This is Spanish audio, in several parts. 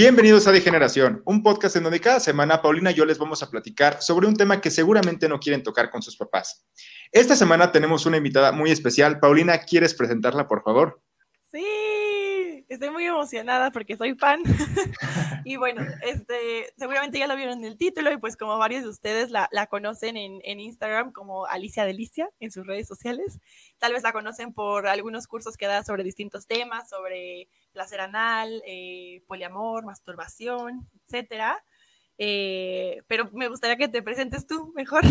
Bienvenidos a Degeneración, un podcast en donde cada semana Paulina y yo les vamos a platicar sobre un tema que seguramente no quieren tocar con sus papás. Esta semana tenemos una invitada muy especial. Paulina, ¿quieres presentarla, por favor? Sí, estoy muy emocionada porque soy fan. y bueno, este, seguramente ya lo vieron en el título y pues como varios de ustedes la, conocen en, en, Instagram como Alicia Delicia en sus redes sociales. Tal vez la conocen por algunos cursos que da sobre distintos temas, sobre placer anal, eh, poliamor, masturbación, etcétera. Eh, pero me gustaría que te presentes tú mejor.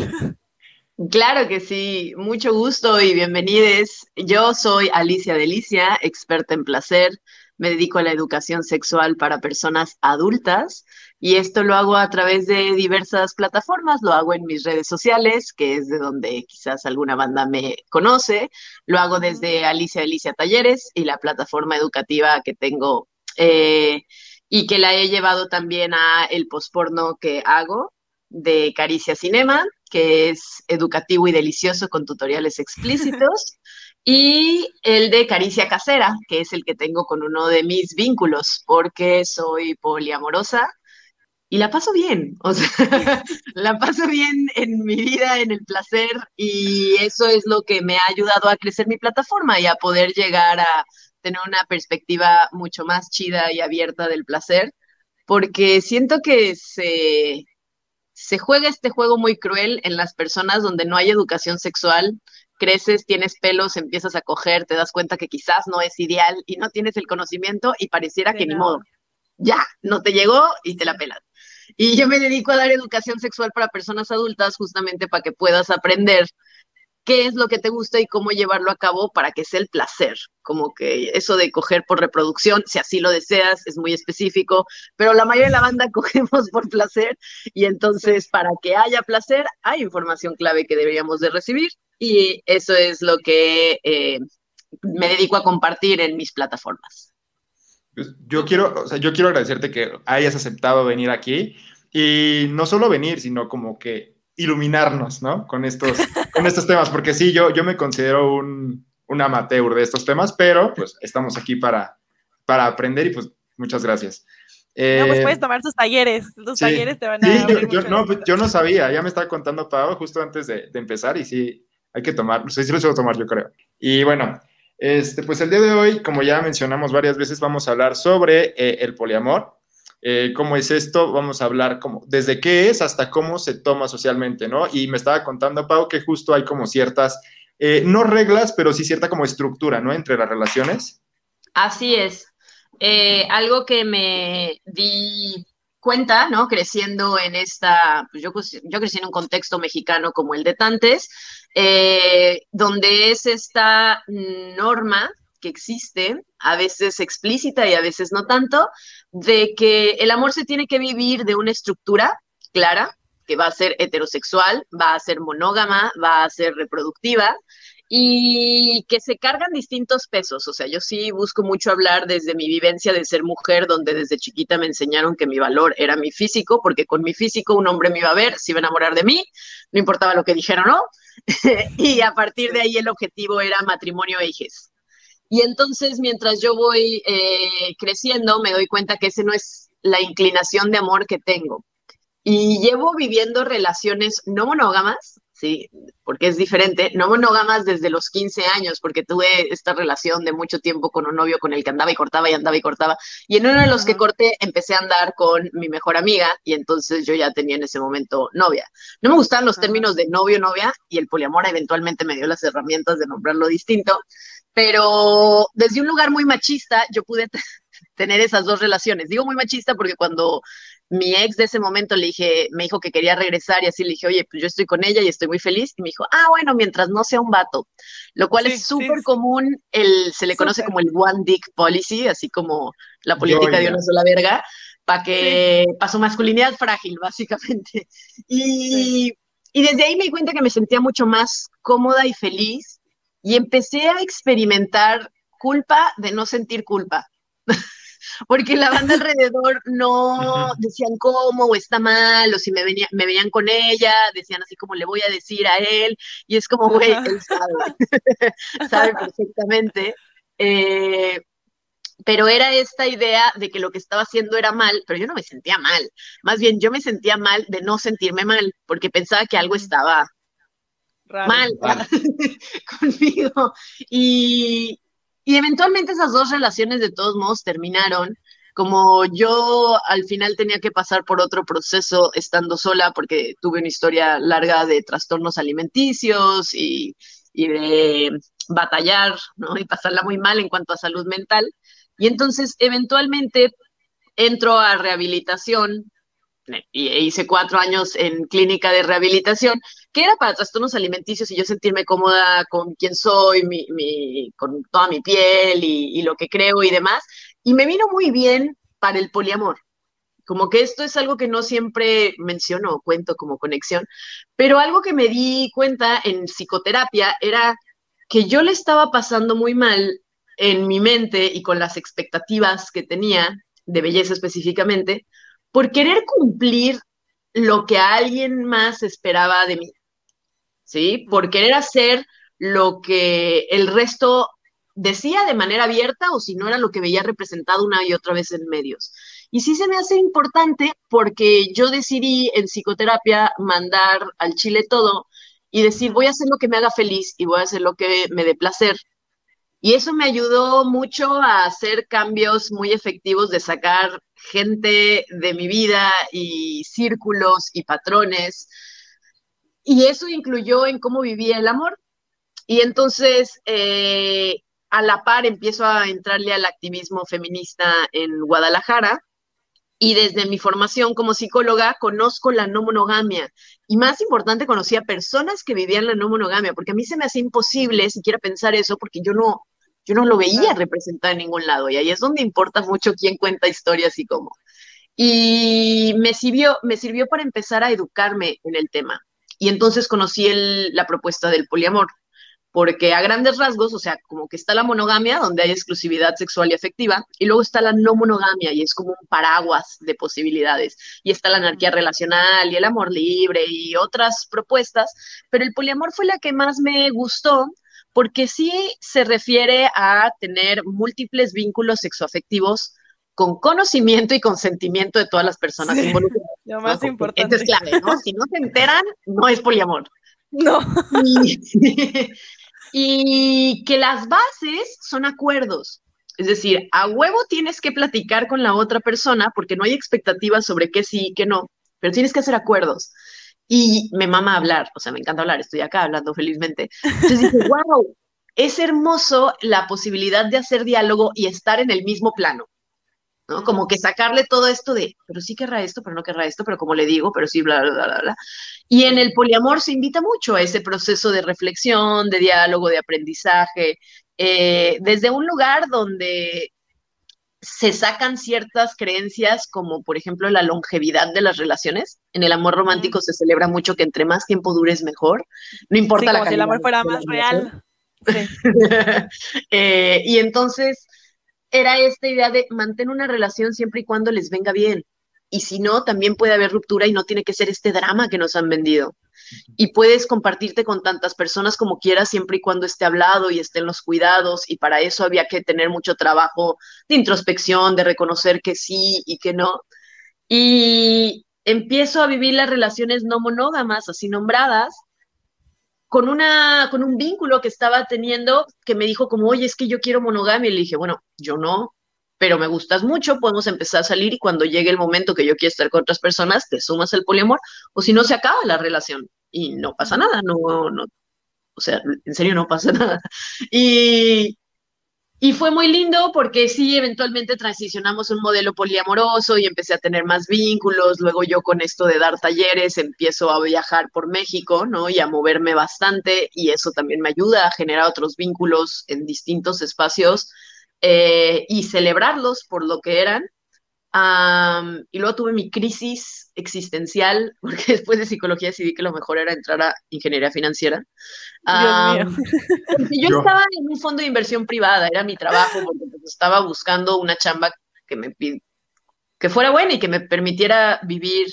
Claro que sí, mucho gusto y bienvenidos. Yo soy Alicia Delicia, experta en placer. Me dedico a la educación sexual para personas adultas y esto lo hago a través de diversas plataformas. Lo hago en mis redes sociales, que es de donde quizás alguna banda me conoce. Lo hago desde Alicia Delicia Talleres y la plataforma educativa que tengo eh, y que la he llevado también a el posporno que hago de Caricia Cinema que es educativo y delicioso con tutoriales explícitos, y el de Caricia Casera, que es el que tengo con uno de mis vínculos, porque soy poliamorosa y la paso bien, o sea, la paso bien en mi vida, en el placer, y eso es lo que me ha ayudado a crecer mi plataforma y a poder llegar a tener una perspectiva mucho más chida y abierta del placer, porque siento que se, se juega este juego muy cruel en las personas donde no hay educación sexual, creces, tienes pelos, empiezas a coger, te das cuenta que quizás no es ideal y no tienes el conocimiento y pareciera que ni modo. Ya, no te llegó y te la pelas. Y yo me dedico a dar educación sexual para personas adultas justamente para que puedas aprender qué es lo que te gusta y cómo llevarlo a cabo para que sea el placer. Como que eso de coger por reproducción, si así lo deseas, es muy específico, pero la mayoría de la banda cogemos por placer y entonces para que haya placer hay información clave que deberíamos de recibir y eso es lo que eh, me dedico a compartir en mis plataformas. Pues, yo quiero, o sea, yo quiero agradecerte que hayas aceptado venir aquí y no solo venir, sino como que iluminarnos, ¿no? Con estos, con estos temas, porque sí, yo, yo me considero un, un amateur de estos temas, pero pues estamos aquí para, para aprender y pues muchas gracias. no, pues puedes eh, tomar tus talleres, tus talleres te van a... Sí, yo, no, yo no sabía, ya me estaba contando Pau justo antes de, de empezar y sí, hay que tomar, sí, sí lo suelo tomar yo creo. Y bueno, este, pues el día de hoy, como ya mencionamos varias veces, vamos a hablar sobre eh, el poliamor, eh, cómo es esto, vamos a hablar como desde qué es hasta cómo se toma socialmente, ¿no? Y me estaba contando, Pau, que justo hay como ciertas, eh, no reglas, pero sí cierta como estructura, ¿no? Entre las relaciones. Así es. Algo que me di cuenta, ¿no? Creciendo en esta, pues yo, yo crecí en un contexto mexicano como el de Tantes, donde es esta norma que existe, a veces explícita y a veces no tanto, de que el amor se tiene que vivir de una estructura clara, que va a ser heterosexual, va a ser monógama, va a ser reproductiva, y que se cargan distintos pesos. O sea, yo sí busco mucho hablar desde mi vivencia de ser mujer, donde desde chiquita me enseñaron que mi valor era mi físico, porque con mi físico un hombre me iba a ver, se iba a enamorar de mí, no importaba lo que dijera o no. y a partir de ahí el objetivo era matrimonio e hijes. Y entonces, mientras yo voy eh, creciendo, me doy cuenta que ese no es la inclinación de amor que tengo. Y llevo viviendo relaciones no monógamas, sí, porque es diferente, no monógamas desde los 15 años, porque tuve esta relación de mucho tiempo con un novio con el que andaba y cortaba y andaba y cortaba. Y en uno de los que corté empecé a andar con mi mejor amiga y entonces yo ya tenía en ese momento novia. No me gustaban los términos de novio, novia y el poliamor eventualmente me dio las herramientas de nombrarlo distinto pero desde un lugar muy machista yo pude tener esas dos relaciones. Digo muy machista porque cuando mi ex de ese momento le dije, me dijo que quería regresar y así le dije, oye, pues yo estoy con ella y estoy muy feliz. Y me dijo, ah, bueno, mientras no sea un vato, lo cual es súper común, el, se le conoce como el one dick policy, así como la política de una sola verga, para que, para su masculinidad frágil, básicamente. Y, y desde ahí me di cuenta que me sentía mucho más cómoda y feliz y empecé a experimentar culpa de no sentir culpa. Porque la banda alrededor no decían cómo o está mal, o si me, venía, me veían con ella, decían así como le voy a decir a él, y es como, güey, él sabe, sabe perfectamente. Eh, pero era esta idea de que lo que estaba haciendo era mal, pero yo no me sentía mal, más bien yo me sentía mal de no sentirme mal, porque pensaba que algo estaba mal conmigo. Y, y eventualmente esas dos relaciones de todos modos terminaron. Como yo al final tenía que pasar por otro proceso estando sola porque tuve una historia larga de trastornos alimenticios y, de batallar, ¿no? Y pasarla muy mal en cuanto a salud mental. Y entonces, eventualmente, entro a rehabilitación y hice cuatro años en clínica de rehabilitación, que era para trastornos alimenticios y yo sentirme cómoda con quién soy, con toda mi piel y, y lo que creo y demás. Y me vino muy bien para el poliamor. Como que esto es algo que no siempre menciono o cuento como conexión, pero algo que me di cuenta en psicoterapia era que yo le estaba pasando muy mal en mi mente y con las expectativas que tenía, de belleza específicamente, por querer cumplir lo que alguien más esperaba de mí, ¿sí? Por querer hacer lo que el resto decía de manera abierta o si no era lo que veía representado una y otra vez en medios. Y sí se me hace importante porque yo decidí en psicoterapia mandar al chile todo y decir, voy a hacer lo que me haga feliz y voy a hacer lo que me dé placer y eso me ayudó mucho a hacer cambios muy efectivos de sacar gente de mi vida y círculos y patrones. Y eso incluyó en cómo vivía el amor. Y entonces, eh, a la par, empiezo a entrarle al activismo feminista en Guadalajara. Y desde mi formación como psicóloga conozco la no monogamia. Y más importante, conocí a personas que vivían la no monogamia, porque a mí se me hace imposible siquiera pensar eso, porque yo no, yo no lo veía representado en ningún lado y ahí es donde importa mucho quién cuenta historias y cómo. Y me sirvió, me sirvió para empezar a educarme en el tema. Y entonces conocí el, la propuesta del poliamor, porque a grandes rasgos, o sea, como que está la monogamia, donde hay exclusividad sexual y afectiva, y luego está la no monogamia, y es como un paraguas de posibilidades, y está la anarquía relacional y el amor libre y otras propuestas, pero el poliamor fue la que más me gustó porque sí se refiere a tener múltiples vínculos sexoafectivos con conocimiento y consentimiento de todas las personas involucradas. Lo más importante. es clave, ¿no? Si no se enteran, no es poliamor. No. y que las bases son acuerdos. Es decir, a huevo tienes que platicar con la otra persona porque no hay expectativas sobre qué sí y qué no, pero tienes que hacer acuerdos y me mama hablar, o sea, me encanta hablar, estoy acá hablando felizmente. Entonces dije, wow, es hermoso la posibilidad de hacer diálogo y estar en el mismo plano, ¿no? Como que sacarle todo esto de, pero sí querrá esto, pero no querrá esto, pero como le digo, pero sí, bla, bla, bla, bla. Y en el poliamor se invita mucho a ese proceso de reflexión, de diálogo, de aprendizaje, eh, desde un lugar donde se sacan ciertas creencias como por ejemplo la longevidad de las relaciones. En el amor romántico se celebra mucho que entre más tiempo dures mejor. No importa la como si el amor fuera más real. Eh, y entonces era esta idea de mantener una relación siempre y cuando les venga bien. Y si no, también puede haber ruptura y no tiene que ser este drama que nos han vendido y puedes compartirte con tantas personas como quieras siempre y cuando esté hablado y estén los cuidados y para eso había que tener mucho trabajo de introspección, de reconocer que sí y que no. Y empiezo a vivir las relaciones no monógamas, así nombradas, con, una, con un vínculo que estaba teniendo que me dijo como, oye, es que yo quiero monogamia. Y le dije, bueno, yo no, pero me gustas mucho, podemos empezar a salir y cuando llegue el momento que yo quiera estar con otras personas, te sumas al poliamor, o si no, se acaba la relación y no pasa nada, no, no, o sea, en serio no pasa nada. Y, y fue muy lindo porque sí, eventualmente transicionamos un modelo poliamoroso y empecé a tener más vínculos. Luego yo con esto de dar talleres empiezo a viajar por México, ¿no? Y a moverme bastante y eso también me ayuda a generar otros vínculos en distintos espacios eh, y celebrarlos por lo que eran. Y luego tuve mi crisis existencial, porque después de psicología decidí que lo mejor era entrar a ingeniería financiera. yo, estaba en un fondo de inversión privada, era mi trabajo, porque pues, estaba buscando una chamba que me que fuera buena y que me permitiera vivir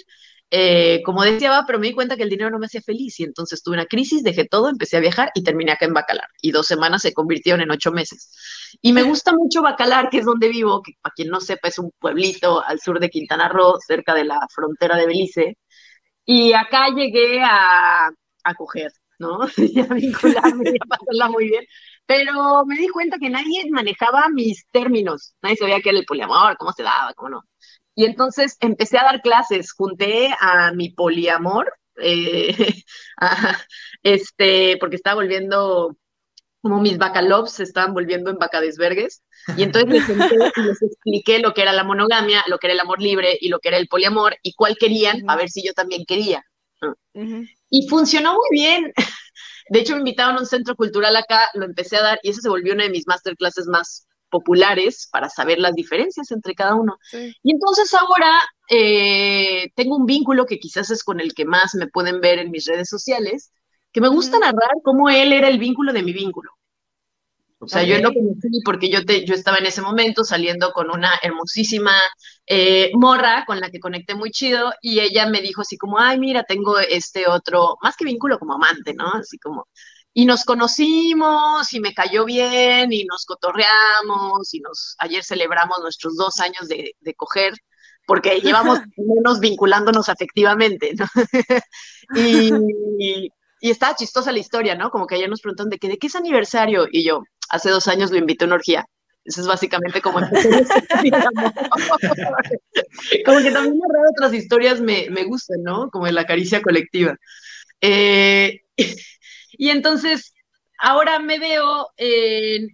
eh, como deseaba, pero me di cuenta que el dinero no me hacía feliz y entonces tuve una crisis, dejé todo, empecé a viajar y terminé acá en Bacalar. Y dos semanas se convirtieron en ocho meses. Y me gusta mucho Bacalar, que es donde vivo, que para quien no sepa es un pueblito al sur de Quintana Roo, cerca de la frontera de Belice. Y acá llegué a, a coger, ¿no? y a vincularme y a pasarla muy bien. Pero me di cuenta que nadie manejaba mis términos. Nadie sabía qué era el poliamor, cómo se daba, cómo no. Y entonces empecé a dar clases, junté a mi poliamor, eh, este, porque estaba volviendo, como mis bacalobs se estaban volviendo en bacadesvergues. Y entonces les, les expliqué lo que era la monogamia, lo que era el amor libre y lo que era el poliamor y cuál querían, a ver si yo también quería. Y funcionó muy bien. De hecho, me invitaron a un centro cultural acá, lo empecé a dar y eso se volvió una de mis masterclasses más populares para saber las diferencias entre cada uno. Y entonces ahora eh, tengo un vínculo que quizás es con el que más me pueden ver en mis redes sociales, que me gusta narrar cómo él era el vínculo de mi vínculo. O sea, yo lo conocí porque yo, te, yo estaba en ese momento saliendo con una hermosísima eh, morra con la que conecté muy chido y ella me dijo así como, ay, mira, tengo este otro, más que vínculo como amante, ¿no? Así como, y nos conocimos y me cayó bien y nos cotorreamos y nos ayer celebramos nuestros dos años de, coger porque llevamos menos vinculándonos afectivamente, ¿no? y, y, estaba chistosa la historia, ¿no? Como que ayer nos preguntan de qué, de qué es aniversario y yo hace dos años lo invité a una orgía. Eso es básicamente como Como que también narrar otras historias me, me gustan, ¿no? Como de la caricia colectiva. Eh, y entonces, ahora me veo en,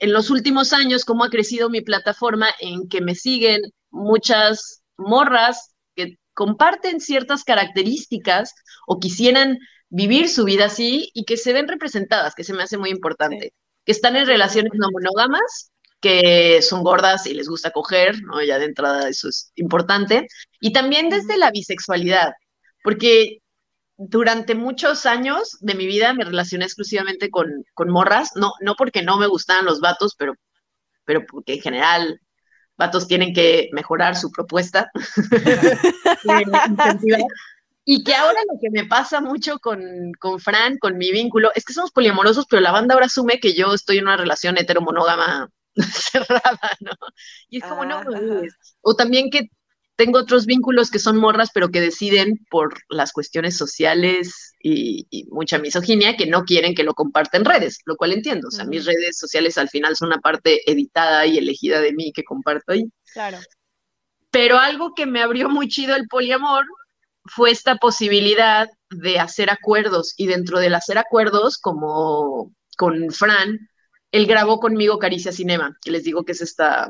los últimos años cómo ha crecido mi plataforma en que me siguen muchas morras que comparten ciertas características o quisieran vivir su vida así y que se ven representadas, que se me hace muy importante, que están en relaciones no monógamas, que son gordas y les gusta coger, ¿no? Ya de entrada eso es importante, y también desde la bisexualidad, porque durante muchos años de mi vida me relacioné exclusivamente con, morras, no, no porque no me gustaban los vatos, pero, pero porque en general vatos tienen que mejorar su propuesta. y que ahora lo que me pasa mucho con, con, Fran, con mi vínculo, es que somos poliamorosos, pero la banda ahora asume que yo estoy en una relación heteromonógama cerrada, ¿no? Y es como, no, o también que tengo otros vínculos que son morras, pero que deciden por las cuestiones sociales y, mucha misoginia que no quieren que lo comparten en redes, lo cual entiendo. O sea, mis redes sociales al final son una parte editada y elegida de mí que comparto ahí. Claro. Pero algo que me abrió muy chido el poliamor fue esta posibilidad de hacer acuerdos y dentro del hacer acuerdos, como con Fran, él grabó conmigo Caricia Cinema, que les digo que es esta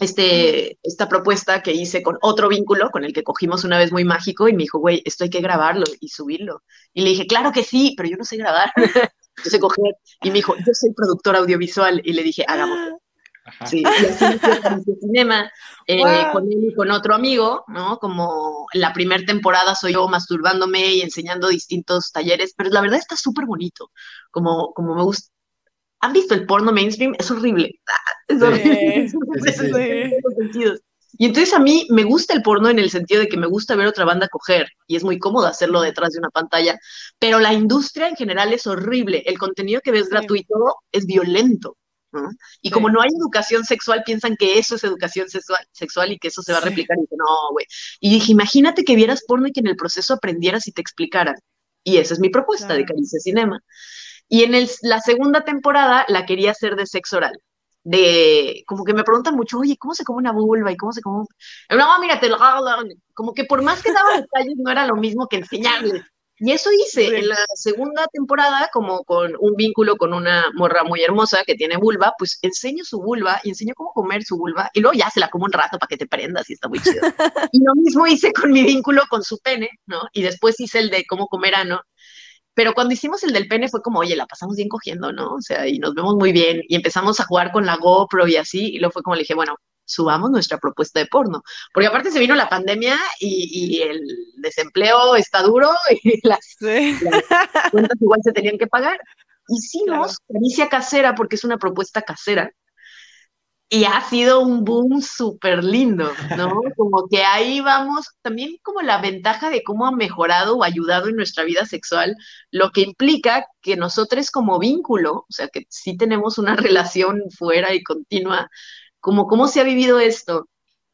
este, esta propuesta que hice con otro vínculo con el que cogimos una vez muy mágico y me dijo, güey, esto hay que grabarlo y subirlo. Y le dije, claro que sí, pero yo no sé grabar, yo sé coger. Y me dijo, yo soy productor audiovisual. Y le dije, hagámoslo. Sí, y así cinema eh, con él y con otro amigo, ¿no? Como la primera temporada soy yo masturbándome y enseñando distintos talleres, pero la verdad está súper bonito, como, como me gusta, ¿Han visto el porno mainstream? Es horrible. Es horrible. Y entonces a mí me gusta el porno en el sentido de que me gusta ver otra banda coger y es muy cómodo hacerlo detrás de una pantalla, pero la industria en general es horrible. El contenido que ves gratuito es violento. Y como no hay educación sexual, piensan que eso es educación sexual, sexual y que eso se va a replicar. Y no, güey. Y dije, imagínate que vieras porno y que en el proceso aprendieras y te explicaran. Y esa es mi propuesta de Caricia Cinema. Y en el, la segunda temporada la quería hacer de sexo oral. De, como que me preguntan mucho, oye, ¿cómo se come una vulva? ¿Y cómo se come? No, mírate, como que por más que daba detalles no era lo mismo que enseñarles. Y eso hice en la segunda temporada, como con un vínculo con una morra muy hermosa que tiene vulva, pues enseño su vulva y enseño cómo comer su vulva y luego ya se la como un rato para que te prendas y está muy chido. y lo mismo hice con mi vínculo con su pene, ¿no? Y después hice el de cómo comer ano pero cuando hicimos el del pene fue como, oye, la pasamos bien cogiendo, ¿no? O sea, y nos vemos muy bien. Y empezamos a jugar con la GoPro y así. Y luego fue como le dije, bueno, subamos nuestra propuesta de porno. Porque aparte se vino la pandemia y, el desempleo está duro y las, cuentas igual se tenían que pagar. Hicimos claro. caricia casera porque es una propuesta casera y ha sido un boom súper lindo, ¿no? Como que ahí vamos, también como la ventaja de cómo ha mejorado o ayudado en nuestra vida sexual, lo que implica que nosotros como vínculo, o sea, que sí tenemos una relación fuera y continua, como cómo se ha vivido esto.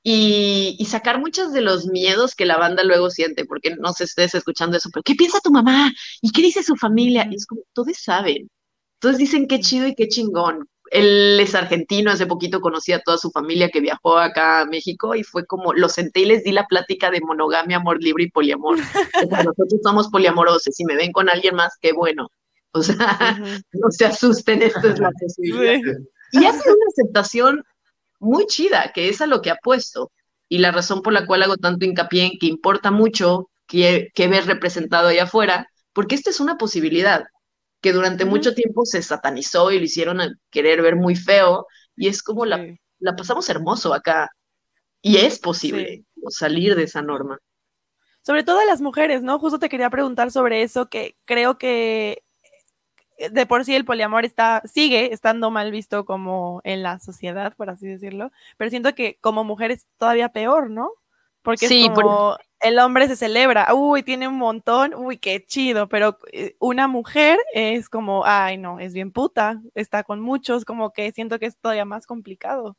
Y, y, sacar muchos de los miedos que la banda luego siente, porque no sé si estés escuchando eso, pero ¿qué piensa tu mamá? ¿Y qué dice su familia? Y es como, todos saben. Todos dicen qué chido y qué chingón él es argentino, hace poquito conocí a toda su familia que viajó acá a México y fue como, lo senté y les di la plática de monogamia, amor libre y poliamor. nosotros somos poliamorosos, si me ven con alguien más, qué bueno. O sea, no se asusten, esto es la posibilidad. Y ha sido una aceptación muy chida, que es a lo que apuesto. Y la razón por la cual hago tanto hincapié en que importa mucho que, que ver representado allá afuera, porque esta es una posibilidad que durante mucho tiempo se satanizó y lo hicieron a querer ver muy feo, y es como la, la pasamos hermoso acá, y es posible salir de esa norma. Sobre todo las mujeres, ¿no? Justo te quería preguntar sobre eso, que creo que de por sí el poliamor está, sigue estando mal visto como en la sociedad, por así decirlo, pero siento que como mujer es todavía peor, ¿no? Porque es como el hombre se celebra, uy, tiene un montón, uy, qué chido, pero eh, una mujer es como, ay, no, es bien puta, está con muchos, como que siento que es todavía más complicado.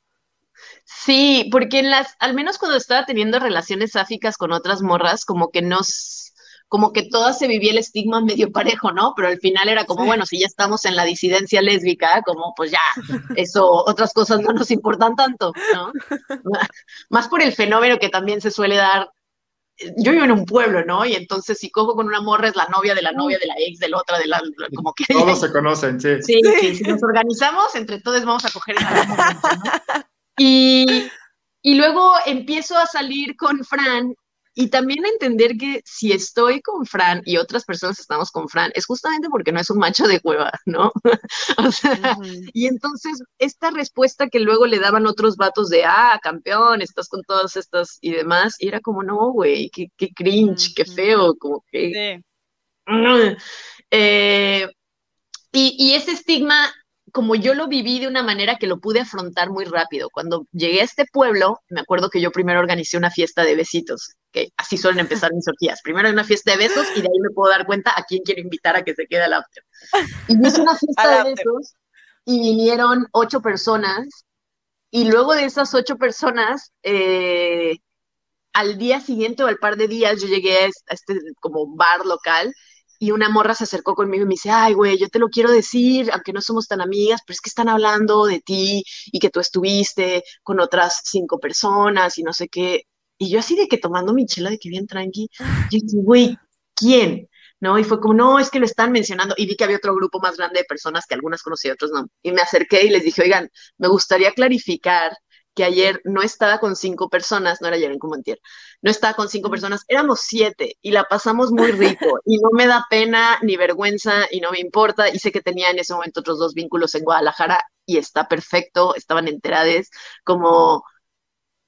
Sí, porque en las, al menos cuando estaba teniendo relaciones sáficas con otras morras, como que nos, como que todas se vivía el estigma medio parejo, ¿no? Pero al final era como, bueno, si ya estamos en la disidencia lésbica, como pues ya, eso, otras cosas no nos importan tanto, ¿no? Más por el fenómeno que también se suele dar. Yo vivo en un pueblo, ¿no? Y entonces si cojo con una morra es la novia de la novia de la ex, de la otra, de la, como que... Todos se conocen, sí. Sí, sí, si nos organizamos, entre todos vamos a coger en algún momento, ¿no? Y, y luego empiezo a salir con Fran y también entender que si estoy con Fran y otras personas estamos con Fran, es justamente porque no es un macho de cueva, ¿no? o sea, y entonces esta respuesta que luego le daban otros vatos de, ah, campeón, estás con todas estas y demás, y era como, no, güey, qué, qué, cringe, qué feo, como que... Eh, y, y ese estigma como yo lo viví de una manera que lo pude afrontar muy rápido. Cuando llegué a este pueblo, me acuerdo que yo primero organicé una fiesta de besitos, que así suelen empezar mis orgías. Primero hay una fiesta de besos y de ahí me puedo dar cuenta a quién quiero invitar a que se quede al after. Y hice una fiesta de besos y vinieron ocho personas y luego de esas ocho personas, eh, al día siguiente o al par de días, yo llegué a este como bar local y una morra se acercó conmigo y me dice, ay, güey, yo te lo quiero decir, aunque no somos tan amigas, pero es que están hablando de ti y que tú estuviste con otras cinco personas y no sé qué. Y yo así de que tomando mi chela de que bien tranqui, yo dije, güey, ¿quién? ¿no? Y fue como, no, es que lo están mencionando. Y vi que había otro grupo más grande de personas que algunas conocí, otros no. Y me acerqué y les dije, oigan, me gustaría clarificar que ayer no estaba con cinco personas, no era ayer en Comantier, no estaba con cinco personas, éramos siete y la pasamos muy rico y no me da pena ni vergüenza y no me importa y sé que tenía en ese momento otros dos vínculos en Guadalajara y está perfecto, estaban enteradas como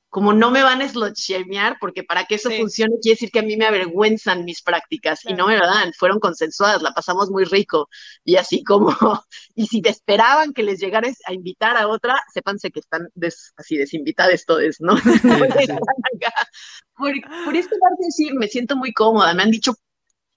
como no me van a slot-shamear, porque para que eso funcione quiere decir que a mí me avergüenzan mis prácticas, y no me lo dan, fueron consensuadas, la pasamos muy rico, y así como, y si te esperaban que les llegaras a invitar a otra, sépanse que están así desinvitadas todos, ¿no? por, por esta parte decir, me siento muy cómoda, me han dicho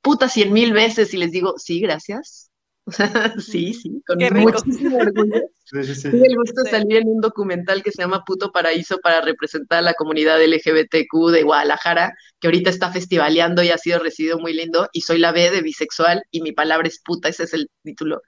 puta cien mil veces y les digo, sí, gracias, sí, sí, con muchísimo orgullo. Sí, sí, el gusto de salir en un documental que se llama Puto Paraíso para representar a la comunidad LGBTQ de Guadalajara, que ahorita está festivaleando y ha sido recibido muy lindo. Y soy la B de bisexual y mi palabra es puta, ese es el título.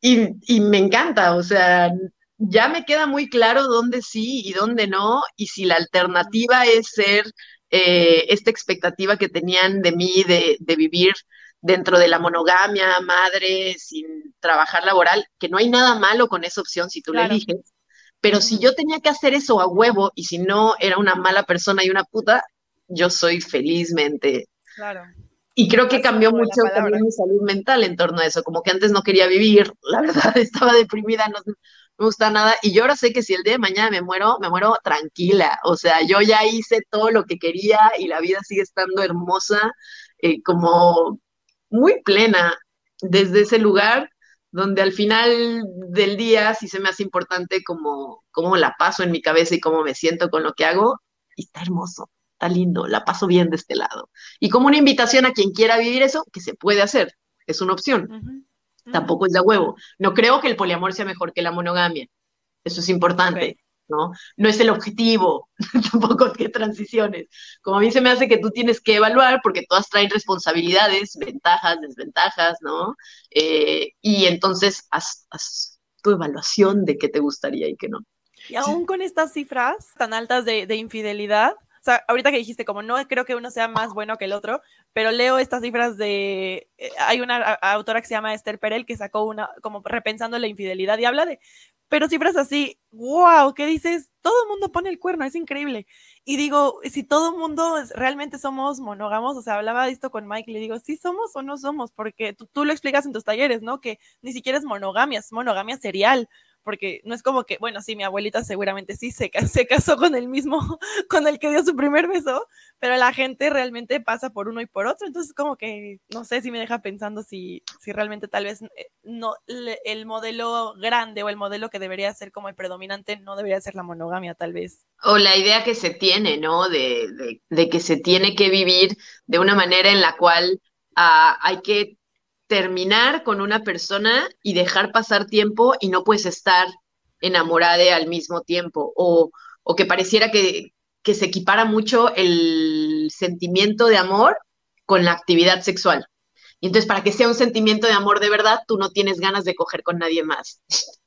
Y, y me encanta, o sea, ya me queda muy claro dónde sí y dónde no, y si la alternativa es ser eh, esta expectativa que tenían de mí de, de vivir dentro de la monogamia, madre, sin trabajar laboral, que no hay nada malo con esa opción si tú le eliges. Pero si yo tenía que hacer eso a huevo y si no era una mala persona y una puta, yo soy felizmente. Claro. Y creo que cambió mucho también mi salud mental en torno a eso, como que antes no quería vivir, la verdad estaba deprimida, no, me gusta nada, y yo ahora sé que si el día de mañana me muero, me muero tranquila, o sea, yo ya hice todo lo que quería y la vida sigue estando hermosa, eh, como muy plena desde ese lugar donde al final del día sí se me hace importante como cómo la paso en mi cabeza y cómo me siento con lo que hago, y está hermoso, está lindo, la paso bien de este lado. Y como una invitación a quien quiera vivir eso, que se puede hacer, es una opción. Tampoco es de huevo. No creo que el poliamor sea mejor que la monogamia. Eso es importante. ¿No? No es el objetivo, tampoco que transiciones. Como a mí se me hace que tú tienes que evaluar, porque todas traen responsabilidades, ventajas, desventajas, ¿no? Eh, y entonces haz, tu evaluación de qué te gustaría y qué no. Y aún con estas cifras tan altas de, de infidelidad, o sea, ahorita que dijiste, como no creo que uno sea más bueno que el otro, pero leo estas cifras de. Eh, hay una autora que se llama Esther Perel que sacó una, como repensando la infidelidad y habla de pero cifras así, wow, ¿qué dices? Todo el mundo pone el cuerno, es increíble. Y digo, si todo el mundo realmente somos monógamos, o sea, hablaba de esto con Mike, le digo, sí somos o no somos, porque tú, tú lo explicas en tus talleres, ¿no? Que ni siquiera es monogamia, es monogamia serial porque no es como que, bueno, sí, mi abuelita seguramente sí se, casó con el mismo, con el que dio su primer beso, pero la gente realmente pasa por uno y por otro, entonces como que, no sé si me deja pensando si, si realmente tal vez eh, no, el modelo grande o el modelo que debería ser como el predominante no debería ser la monogamia, tal vez. O la idea que se tiene, ¿no? De, de, que se tiene que vivir de una manera en la cual ah, hay que terminar con una persona y dejar pasar tiempo y no puedes estar enamorada al mismo tiempo o, que pareciera que, se equipara mucho el sentimiento de amor con la actividad sexual. Y entonces, para que sea un sentimiento de amor de verdad, tú no tienes ganas de coger con nadie más.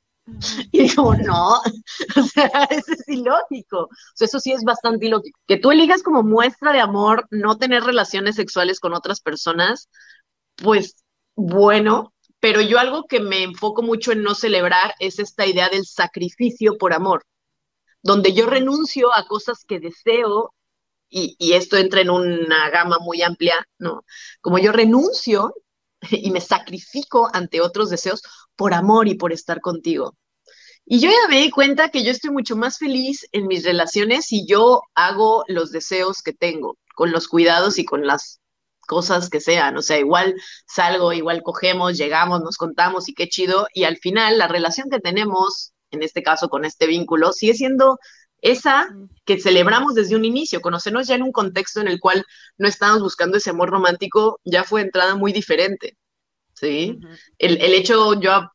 Y digo, no, o sea, eso es ilógico. O sea, eso sí es bastante ilógico. Que tú elijas como muestra de amor no tener relaciones sexuales con otras personas, pues bueno, pero yo algo que me enfoco mucho en no celebrar es esta idea del sacrificio por amor, donde yo renuncio a cosas que deseo y, esto entra en una gama muy amplia, ¿no? Como yo renuncio y me sacrifico ante otros deseos por amor y por estar contigo. Y yo ya me di cuenta que yo estoy mucho más feliz en mis relaciones si yo hago los deseos que tengo, con los cuidados y con las cosas que sean, o sea, igual salgo, igual cogemos, llegamos, nos contamos y qué chido, y al final la relación que tenemos, en este caso con este vínculo, sigue siendo esa que celebramos desde un inicio, conocernos ya en un contexto en el cual no estábamos buscando ese amor romántico, ya fue entrada muy diferente, ¿sí? el, el hecho, yo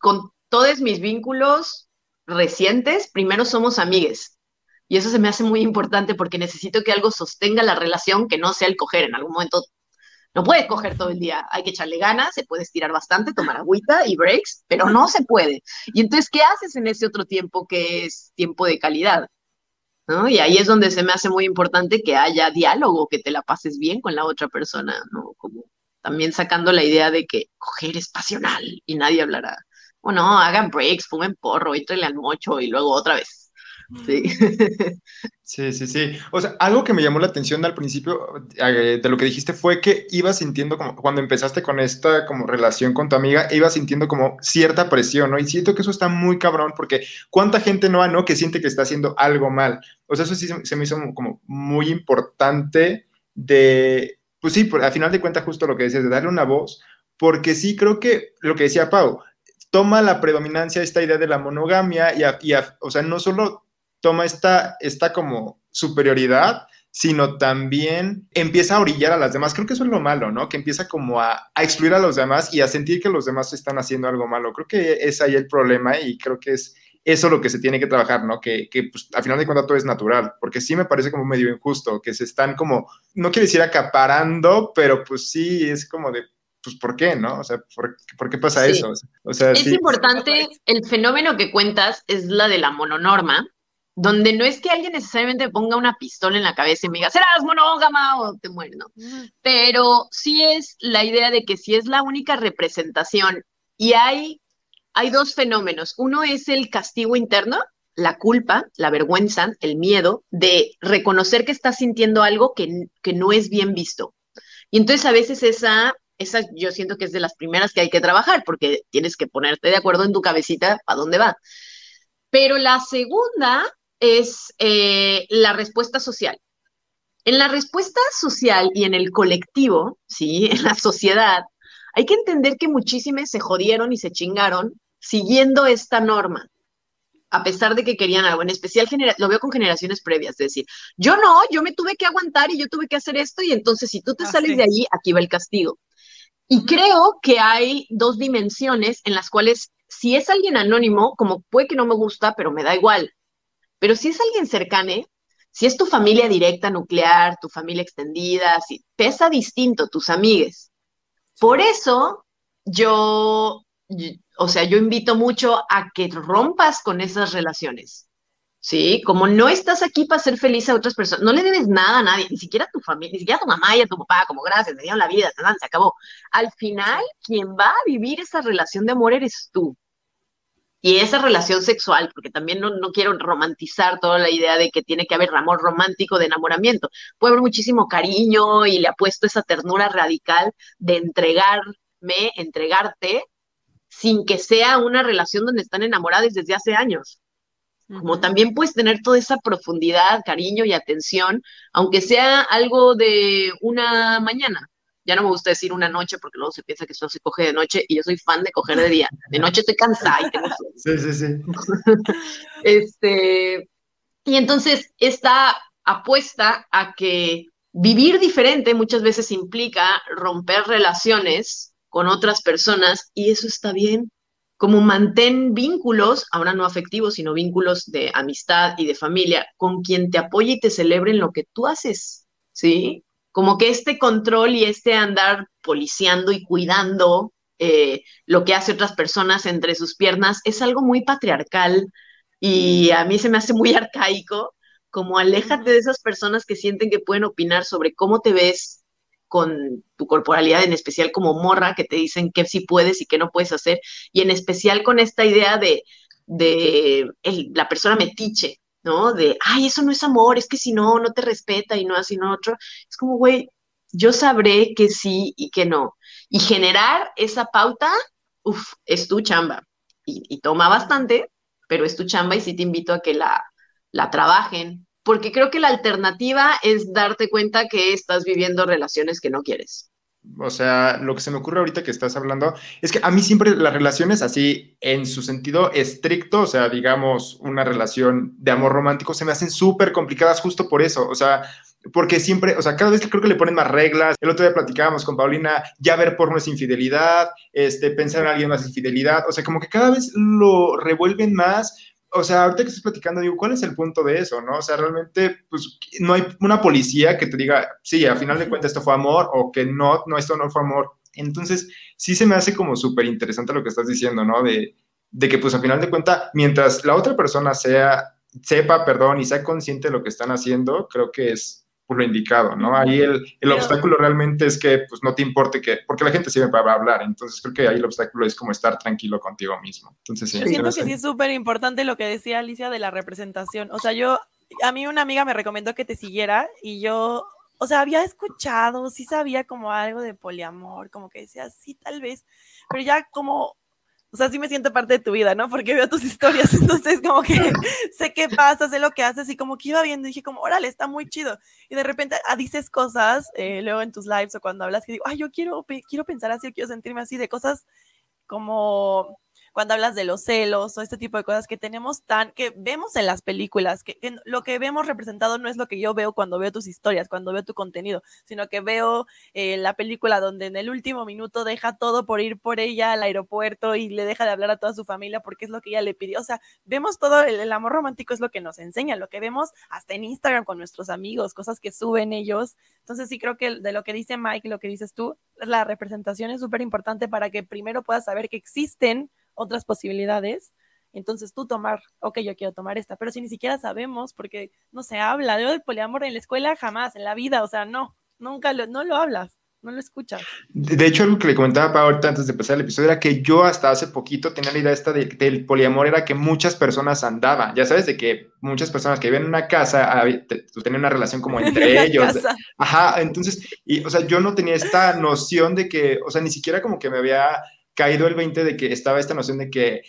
con todos mis vínculos recientes, primero somos amigues, y eso se me hace muy importante porque necesito que algo sostenga la relación que no sea el coger. En algún momento no puede coger todo el día, hay que echarle ganas, se puede estirar bastante, tomar agüita y breaks, pero no se puede. Y entonces, ¿qué haces en ese otro tiempo que es tiempo de calidad? ¿No? Y ahí es donde se me hace muy importante que haya diálogo, que te la pases bien con la otra persona, ¿no? Como también sacando la idea de que coger es pasional y nadie hablará. Bueno, hagan breaks, fumen porro, entrenle al mocho y luego otra vez. Sí. Sí, sí, sí. O sea, algo que me llamó la atención al principio eh, de lo que dijiste fue que ibas sintiendo como, cuando empezaste con esta como relación con tu amiga, ibas sintiendo como cierta presión, ¿no? Y siento que eso está muy cabrón porque cuánta gente no, ¿no? Que siente que está haciendo algo mal. O sea, eso sí se me hizo como muy importante de, pues sí, al final de cuentas justo lo que decías, de darle una voz, porque sí creo que lo que decía Pau, toma la predominancia esta idea de la monogamia y, y o sea, no solo toma esta, esta como superioridad, sino también empieza a orillar a las demás. Creo que eso es lo malo, ¿no? Que empieza como a, excluir a los demás y a sentir que los demás están haciendo algo malo. Creo que es ahí el problema y creo que es eso lo que se tiene que trabajar, ¿no? Que, que pues, al final de cuentas todo es natural, porque sí me parece como medio injusto, que se están como, no quiero decir acaparando, pero pues sí, es como de, pues, ¿por qué, no? O sea, ¿por, qué pasa eso? O sea, es importante, el fenómeno que cuentas es la de la mononorma, donde no es que alguien necesariamente ponga una pistola en la cabeza y me diga, serás monógama o te mueres, ¿no? Pero sí es la idea de que si es la única representación y hay, hay dos fenómenos. Uno es el castigo interno, la culpa, la vergüenza, el miedo de reconocer que estás sintiendo algo que, que no es bien visto. Y entonces a veces esa, esa yo siento que es de las primeras que hay que trabajar porque tienes que ponerte de acuerdo en tu cabecita para dónde va. Pero la segunda es eh, la respuesta social. En la respuesta social y en el colectivo, ¿sí? en la sociedad, hay que entender que muchísimos se jodieron y se chingaron siguiendo esta norma, a pesar de que querían algo, en especial lo veo con generaciones previas, es decir, yo no, yo me tuve que aguantar y yo tuve que hacer esto y entonces si tú te sales de allí, aquí va el castigo. Y creo que hay dos dimensiones en las cuales si es alguien anónimo, como puede que no me gusta, pero me da igual, pero si es alguien cercano, si es tu familia directa, nuclear, tu familia extendida, si pesa distinto tus amigues. Por eso yo, o sea, yo invito mucho a que rompas con esas relaciones. ¿Sí? Como no estás aquí para ser feliz a otras personas, no le debes nada a nadie, ni siquiera a tu familia, ni siquiera a tu mamá y a tu papá, como gracias, me dieron la vida, se acabó. Al final, quien va a vivir esa relación de amor eres tú. Y esa relación sexual, porque también no, quiero romantizar toda la idea de que tiene que haber amor romántico de enamoramiento. Puede haber muchísimo cariño y le ha puesto esa ternura radical de entregarme, entregarte, sin que sea una relación donde están enamorados desde hace años. Como también puedes tener toda esa profundidad, cariño y atención, aunque sea algo de una mañana, ya no me gusta decir una noche porque luego se piensa que eso se coge de noche y yo soy fan de coger de día. De noche estoy cansada y tengo Sí, sí, sí. este, y entonces esta apuesta a que vivir diferente muchas veces implica romper relaciones con otras personas y eso está bien. Como mantén vínculos, ahora no afectivos, sino vínculos de amistad y de familia, con quien te apoye y te celebre en lo que tú haces, ¿sí? Como que este control y este andar policiando y cuidando eh, lo que hace otras personas entre sus piernas es algo muy patriarcal y a mí se me hace muy arcaico, como aléjate de esas personas que sienten que pueden opinar sobre cómo te ves con tu corporalidad, en especial como morra, que te dicen que sí puedes y que no puedes hacer, y en especial con esta idea de, de la persona metiche, ¿no? De, ay, eso no es amor, es que si no, no te respeta y no así, no otro. Es como, güey, yo sabré que sí y que no. Y generar esa pauta, uff, es tu chamba. Y, toma bastante, pero es tu chamba y sí te invito a que la, la trabajen, porque creo que la alternativa es darte cuenta que estás viviendo relaciones que no quieres. O sea, lo que se me ocurre ahorita que estás hablando es que a mí siempre las relaciones así, en su sentido estricto, o sea, digamos, una relación de amor romántico, se me hacen súper complicadas justo por eso. O sea, porque siempre, o sea, cada vez que creo que le ponen más reglas. El otro día platicábamos con Paulina, ya ver porno es infidelidad, este, pensar en alguien más infidelidad. O sea, como que cada vez lo revuelven más o sea, ahorita que estás platicando, digo, ¿cuál es el punto de eso, no? O sea, realmente, pues, no hay una policía que te diga, sí, a final de cuentas esto fue amor, o que no, no, esto no fue amor. Entonces, sí se me hace como súper interesante lo que estás diciendo, ¿no? De, de que, pues, a final de cuentas, mientras la otra persona sea, sepa, perdón, y sea consciente de lo que están haciendo, creo que es lo indicado, ¿no? Ahí el, el obstáculo realmente es que pues no te importe que, porque la gente siempre va a hablar, entonces creo que ahí el obstáculo es como estar tranquilo contigo mismo. Entonces, sí, yo siento que sí es súper importante lo que decía Alicia de la representación, o sea, yo, a mí una amiga me recomendó que te siguiera y yo, o sea, había escuchado, sí sabía como algo de poliamor, como que decía, sí, tal vez, pero ya como o sea, sí me siento parte de tu vida, ¿no? Porque veo tus historias, entonces como que sé qué pasa, sé lo que haces y como que iba viendo y dije como, órale, está muy chido. Y de repente ah, dices cosas, eh, luego en tus lives o cuando hablas que digo, ay, yo quiero, quiero pensar así, yo quiero sentirme así, de cosas como cuando hablas de los celos o este tipo de cosas que tenemos tan, que vemos en las películas, que, lo que vemos representado no es lo que yo veo cuando veo tus historias, cuando veo tu contenido, sino que veo eh, la película donde en el último minuto deja todo por ir por ella al aeropuerto y le deja de hablar a toda su familia porque es lo que ella le pidió. O sea, vemos todo, el, amor romántico es lo que nos enseña, lo que vemos hasta en Instagram con nuestros amigos, cosas que suben ellos. Entonces sí creo que de lo que dice Mike, lo que dices tú, la representación es súper importante para que primero puedas saber que existen otras posibilidades. Entonces tú tomar, ok, yo quiero tomar esta, pero si ni siquiera sabemos, porque no se habla, de del poliamor en la escuela jamás, en la vida, o sea, no, nunca lo, no lo hablas, no lo escuchas. De hecho, algo que le comentaba para ahorita antes de empezar el episodio era que yo hasta hace poquito tenía la idea esta de, del poliamor, era que muchas personas andaban, ya sabes, de que muchas personas que viven en una casa tenían una relación como entre ellos. Ajá, entonces, y, o sea, yo no tenía esta noción de que, o sea, ni siquiera como que me había caído el 20 de que estaba esta noción de que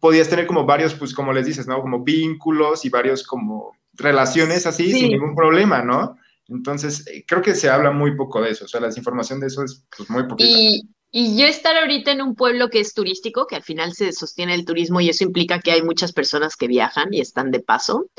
podías tener como varios, pues como les dices, ¿no? Como vínculos y varios como relaciones así sin ningún problema, ¿no? Entonces, eh, creo que se habla muy poco de eso, o sea, la desinformación de eso es pues, muy poquita. Y, Y yo estar ahorita en un pueblo que es turístico, que al final se sostiene el turismo y eso implica que hay muchas personas que viajan y están de paso.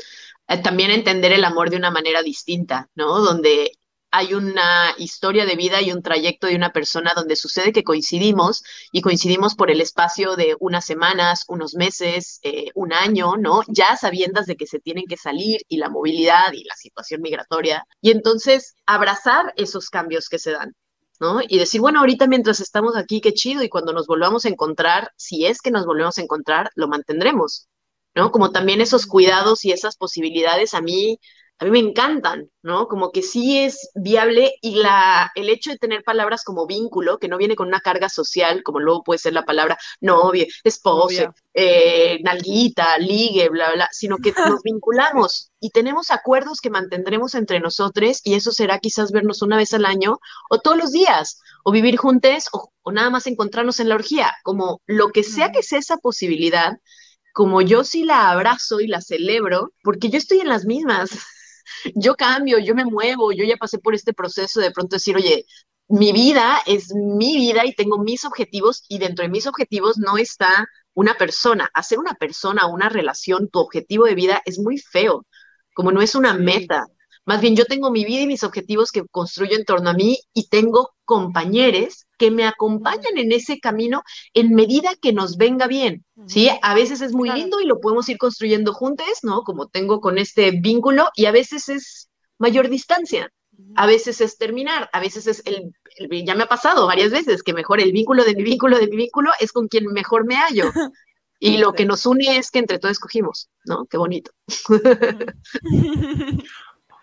Eh, también entender el amor de una manera distinta, ¿no? Donde hay una historia de vida y un trayecto de una persona donde sucede que coincidimos y coincidimos por el espacio de unas semanas, unos meses, eh, un año, ¿no? Ya sabiendas de que se tienen que salir y la movilidad y la situación migratoria. Y entonces abrazar esos cambios que se dan. ¿no? Y decir, bueno, ahorita mientras estamos aquí, qué chido, y cuando nos volvamos a encontrar, si es que nos volvemos a encontrar, lo mantendremos, ¿no? Como también esos cuidados y esas posibilidades a mí a mí me encantan, ¿no? Como que sí es viable y la, el hecho de tener palabras como vínculo, que no viene con una carga social, como luego puede ser la palabra novia, esposa, eh, nalguita, ligue, bla, bla, sino que nos vinculamos y tenemos acuerdos que mantendremos entre nosotros y eso será quizás vernos una vez al año o todos los días, o vivir juntos o, o nada más encontrarnos en la orgía, como lo que sea que sea esa posibilidad, como yo sí la abrazo y la celebro, porque yo estoy en las mismas yo cambio, yo me muevo, yo ya pasé por este proceso de pronto decir, oye, mi vida es mi vida y tengo mis objetivos y dentro de mis objetivos no está una persona. Hacer una persona, una relación, tu objetivo de vida es muy feo, como no es una meta. Más bien yo tengo mi vida y mis objetivos que construyo en torno a mí y tengo compañeros que me acompañan en ese camino en medida que nos venga bien, ¿sí? A veces es muy lindo y lo podemos ir construyendo juntos, ¿no? Como tengo con este vínculo y a veces es mayor distancia, a veces es terminar, a veces es el, ya me ha pasado varias veces que mejor el vínculo de mi vínculo de mi vínculo es con quien mejor me hallo. Y lo que nos une es que entre todos escogimos, ¿no? Qué bonito.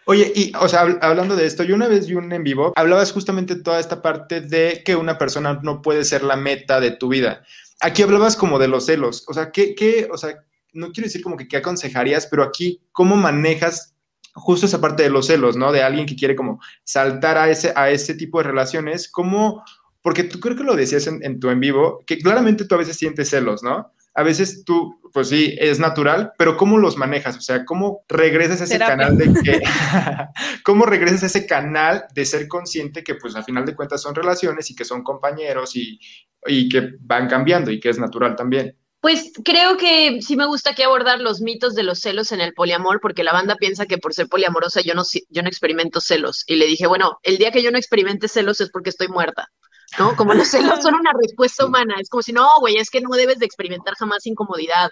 Oye, y, o sea, hablando de esto, yo una vez vi un en vivo, hablabas justamente toda esta parte de que una persona no puede ser la meta de tu vida. Aquí hablabas como de los celos, o sea, ¿qué, qué o sea, no quiero decir como que qué aconsejarías, pero aquí, ¿cómo manejas justo esa parte de los celos, ¿no? De alguien que quiere como saltar a ese, a ese tipo de relaciones, ¿cómo? Porque tú creo que lo decías en, en tu en vivo, que claramente tú a veces sientes celos, ¿no? A veces tú, pues sí, es natural, pero ¿cómo los manejas? O sea, ¿cómo regresas a ese canal de que, cómo regresas a ese canal de ser consciente que pues al final de cuentas son relaciones y que son compañeros y, y que van cambiando y que es natural también? Pues creo que sí me gusta aquí abordar los mitos de los celos en el poliamor, porque la banda piensa que por ser poliamorosa yo no, yo no experimento celos. Y le dije, bueno, el día que yo no experimente celos es porque estoy muerta. ¿No? Como los celos son una respuesta humana, es como si no, güey, es que no debes de experimentar jamás incomodidad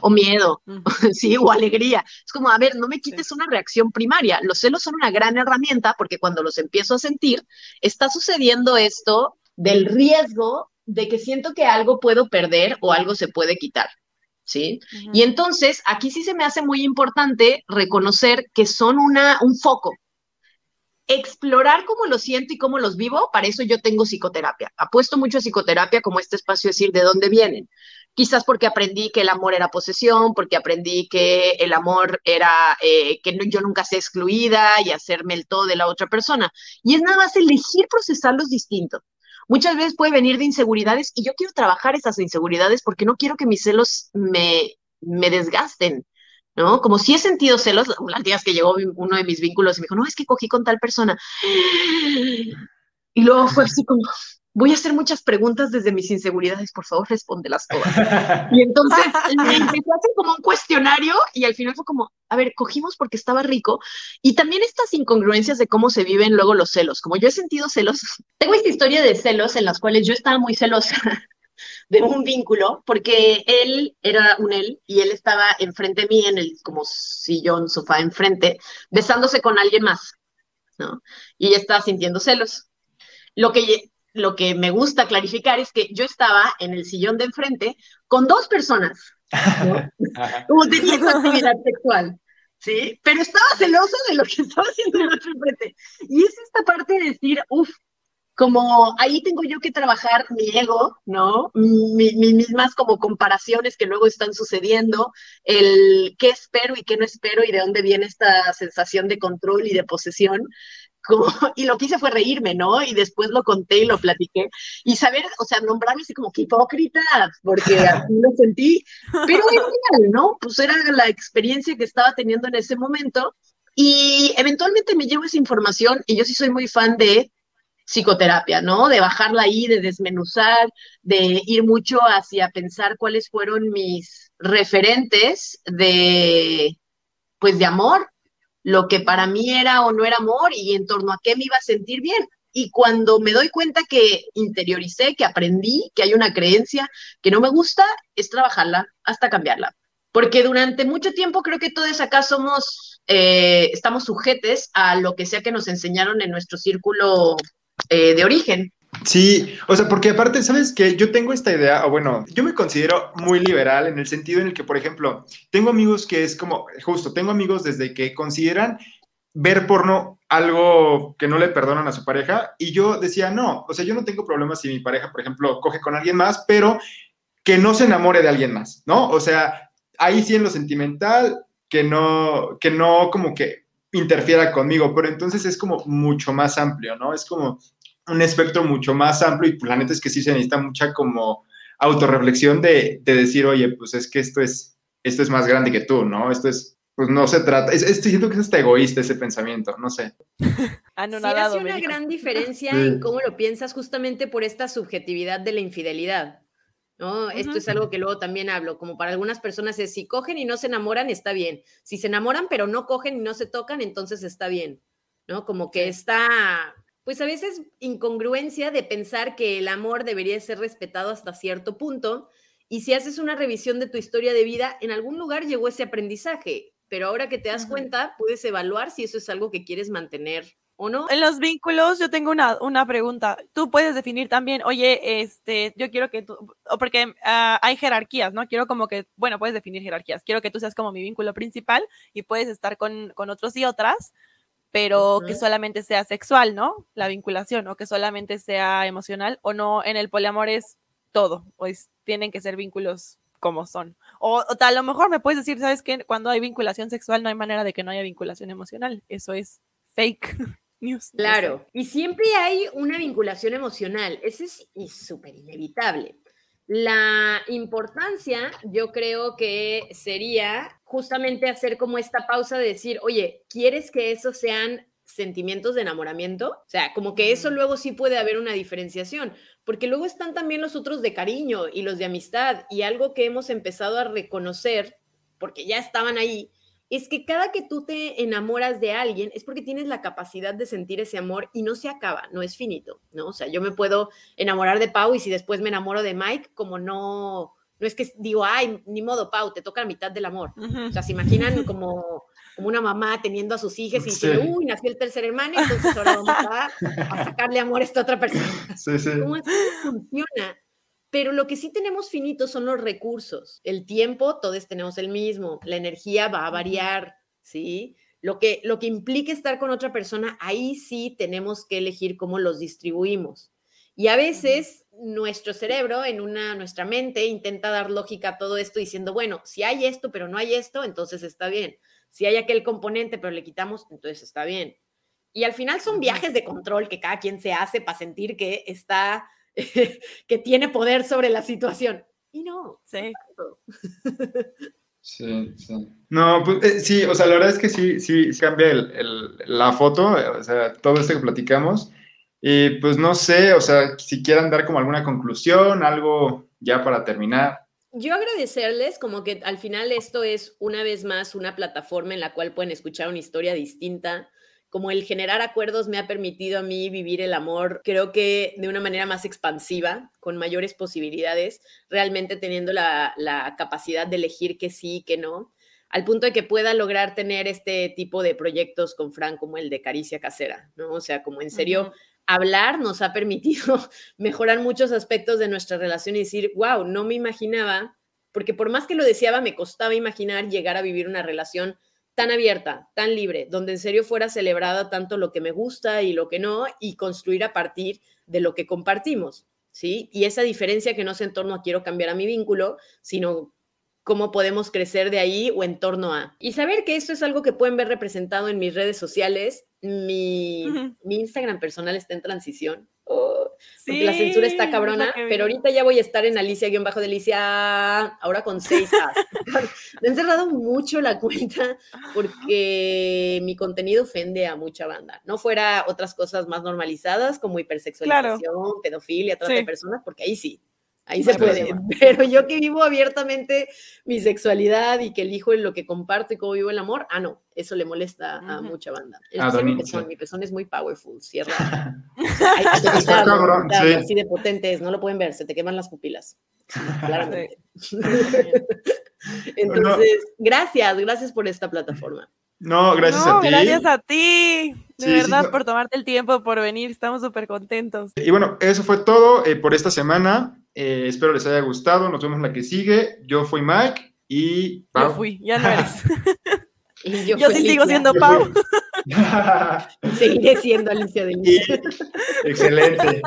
o miedo, sí, o alegría. Es como, a ver, no me quites una reacción primaria. Los celos son una gran herramienta porque cuando los empiezo a sentir, está sucediendo esto del riesgo de que siento que algo puedo perder o algo se puede quitar. ¿Sí? Y entonces, aquí sí se me hace muy importante reconocer que son una, un foco, explorar cómo lo siento y cómo los vivo, para eso yo tengo psicoterapia. Apuesto mucho a psicoterapia como este espacio de decir de dónde vienen. Quizás porque aprendí que el amor era posesión, porque aprendí que el amor era eh, que yo nunca sea excluida y hacerme el todo de la otra persona. Y es nada más elegir procesarlos distintos. Muchas veces puede venir de inseguridades y yo quiero trabajar esas inseguridades porque no quiero que mis celos me, me desgasten. ¿No? Como si he sentido celos, las días que llegó uno de mis vínculos y me dijo, no, es que cogí con tal persona. Y luego fue así como, voy a hacer muchas preguntas desde mis inseguridades, por favor, respóndelas todas. Y entonces me hacer como un cuestionario y al final fue como, a ver, cogimos porque estaba rico. Y también estas incongruencias de cómo se viven luego los celos. Como yo he sentido celos, tengo esta historia de celos en las cuales yo estaba muy celosa de un vínculo, porque él era un él y él estaba enfrente de mí en el como sillón, sofá enfrente, besándose con alguien más, ¿no? Y estaba sintiendo celos. Lo que, lo que me gusta clarificar es que yo estaba en el sillón de enfrente con dos personas, ¿no? como teniendo actividad sexual. ¿sí? Pero estaba celoso de lo que estaba haciendo el otro enfrente. Y es esta parte de decir, uff, como ahí tengo yo que trabajar mi ego, ¿no? Mis mismas como comparaciones que luego están sucediendo, el qué espero y qué no espero y de dónde viene esta sensación de control y de posesión. Como, y lo que hice fue reírme, ¿no? Y después lo conté y lo platiqué. Y saber, o sea, nombrarme así como que hipócrita, porque así lo sentí. Pero real, ¿no? Pues era la experiencia que estaba teniendo en ese momento. Y eventualmente me llevo esa información y yo sí soy muy fan de psicoterapia, ¿no? De bajarla ahí, de desmenuzar, de ir mucho hacia pensar cuáles fueron mis referentes de, pues, de amor, lo que para mí era o no era amor y en torno a qué me iba a sentir bien. Y cuando me doy cuenta que interioricé, que aprendí, que hay una creencia que no me gusta, es trabajarla hasta cambiarla. Porque durante mucho tiempo creo que todos acá somos, eh, estamos sujetes a lo que sea que nos enseñaron en nuestro círculo eh, de origen. Sí, o sea, porque aparte, ¿sabes que Yo tengo esta idea, o bueno, yo me considero muy liberal en el sentido en el que, por ejemplo, tengo amigos que es como, justo, tengo amigos desde que consideran ver porno algo que no le perdonan a su pareja y yo decía, no, o sea, yo no tengo problemas si mi pareja, por ejemplo, coge con alguien más, pero que no se enamore de alguien más, ¿no? O sea, ahí sí en lo sentimental, que no, que no como que interfiera conmigo, pero entonces es como mucho más amplio, ¿no? Es como un espectro mucho más amplio y pues, la neta es que sí se necesita mucha como autorreflexión de, de decir, oye, pues es que esto es, esto es más grande que tú, ¿no? Esto es, pues no se trata, es, siento que es hasta egoísta ese pensamiento, no sé. Anonadado, sí, hace una gran diferencia en cómo lo piensas justamente por esta subjetividad de la infidelidad. ¿no? Esto es algo que luego también hablo, como para algunas personas es si cogen y no se enamoran, está bien. Si se enamoran pero no cogen y no se tocan, entonces está bien, ¿no? Como que está, pues a veces incongruencia de pensar que el amor debería ser respetado hasta cierto punto. Y si haces una revisión de tu historia de vida, en algún lugar llegó ese aprendizaje, pero ahora que te das cuenta, puedes evaluar si eso es algo que quieres mantener ¿o no? En los vínculos, yo tengo una, una, pregunta. Tú puedes definir también, oye, este, yo quiero que tú, o porque ah, hay jerarquías, ¿no? Quiero como que, bueno, puedes definir jerarquías. Quiero que tú seas como mi vínculo principal y puedes estar con, con otros y otras, pero que solamente sea sexual, ¿no? La vinculación, o que solamente sea emocional, o no, en el poliamor es todo, pues tienen que ser vínculos como son. O, o a lo mejor me puedes decir, ¿sabes qué? Cuando hay vinculación sexual no hay manera de que no haya vinculación emocional. Eso es fake. Claro, y siempre hay una vinculación emocional, eso es súper inevitable. La importancia, yo creo que sería justamente hacer como esta pausa de decir, oye, ¿quieres que esos sean sentimientos de enamoramiento? O sea, como que eso luego sí puede haber una diferenciación, porque luego están también los otros de cariño y los de amistad, y algo que hemos empezado a reconocer, porque ya estaban ahí, es que cada que tú te enamoras de alguien es porque tienes la capacidad de sentir ese amor y no se acaba, no es finito, ¿no? O sea, yo me puedo enamorar de Pau y si después me enamoro de Mike, como no, no es que digo, ay, ni modo, Pau, te toca la mitad del amor. O sea, se imaginan como, como una mamá teniendo a sus hijas y diciendo, uy, nació el tercer hermano, entonces ahora vamos a, sacarle amor a esta otra persona. Sí, sí. ¿Cómo funciona? Pero lo que sí tenemos finito son los recursos. El tiempo, todos tenemos el mismo. La energía va a variar, ¿sí? Lo que, lo que implica estar con otra persona, ahí sí tenemos que elegir cómo los distribuimos. Y a veces nuestro cerebro, en una, nuestra mente, intenta dar lógica a todo esto diciendo, bueno, si hay esto, pero no hay esto, entonces está bien. Si hay aquel componente, pero le quitamos, entonces está bien. Y al final son viajes de control que cada quien se hace para sentir que está que tiene poder sobre la situación. Y no, sí. Sí, sí. No, pues eh, sí, o sea, la verdad es que sí, sí, cambia el, la foto, o sea, todo esto que platicamos. Y pues no sé, o sea, si quieran dar como alguna conclusión, algo ya para terminar. Yo agradecerles como que al final esto es una vez más una plataforma en la cual pueden escuchar una historia distinta, como el generar acuerdos me ha permitido a mí vivir el amor, creo que de una manera más expansiva, con mayores posibilidades, realmente teniendo la, capacidad de elegir que sí y que no, al punto de que pueda lograr tener este tipo de proyectos con Fran como el de Caricia Casera, ¿no? O sea, como en serio, hablar nos ha permitido mejorar muchos aspectos de nuestra relación y decir, wow, no me imaginaba, porque por más que lo deseaba, me costaba imaginar llegar a vivir una relación tan abierta, tan libre, donde en serio fuera celebrada tanto lo que me gusta y lo que no, y construir a partir de lo que compartimos, ¿sí? Y esa diferencia que no es en torno a quiero cambiar a mi vínculo, sino cómo podemos crecer de ahí o en torno a. Y saber que esto es algo que pueden ver representado en mis redes sociales. Mi, mi Instagram personal está en transición. Oh, porque la censura está cabrona, pero ahorita ya voy a estar en Alicia-Delicia, ahora con seis A. Me he encerrado mucho la cuenta porque mi contenido ofende a mucha banda. No fuera otras cosas más normalizadas como hipersexualización, pedofilia, trata de personas, porque ahí sí, Ahí se puede. Pero yo que vivo abiertamente mi sexualidad y que elijo en lo que comparto y cómo vivo el amor, ah, no, eso le molesta a mucha banda. Ah, mi pezón, mi pezón es muy powerful, cierra. Así de potentes, no lo pueden ver, se te queman las pupilas. Claramente. Entonces, gracias, gracias por esta plataforma. No, gracias a ti. Gracias a ti, de verdad, por tomarte el tiempo, por venir, estamos súper contentos. Y bueno, eso fue todo eh, por esta semana. Eh, espero les haya gustado. Nos vemos en la que sigue. Yo fui Mike y Pau. Yo fui, ya no eres. yo, sí sigo siendo Pau. Seguiré siendo Alicia de Alicia. Excelente.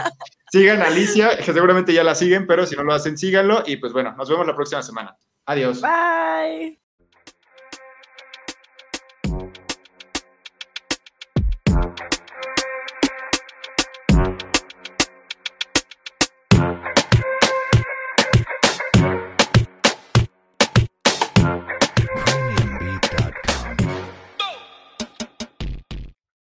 Sigan a Alicia, que seguramente ya la siguen, pero si no lo hacen, síganlo. Y pues bueno, nos vemos la próxima semana. Adiós. Bye.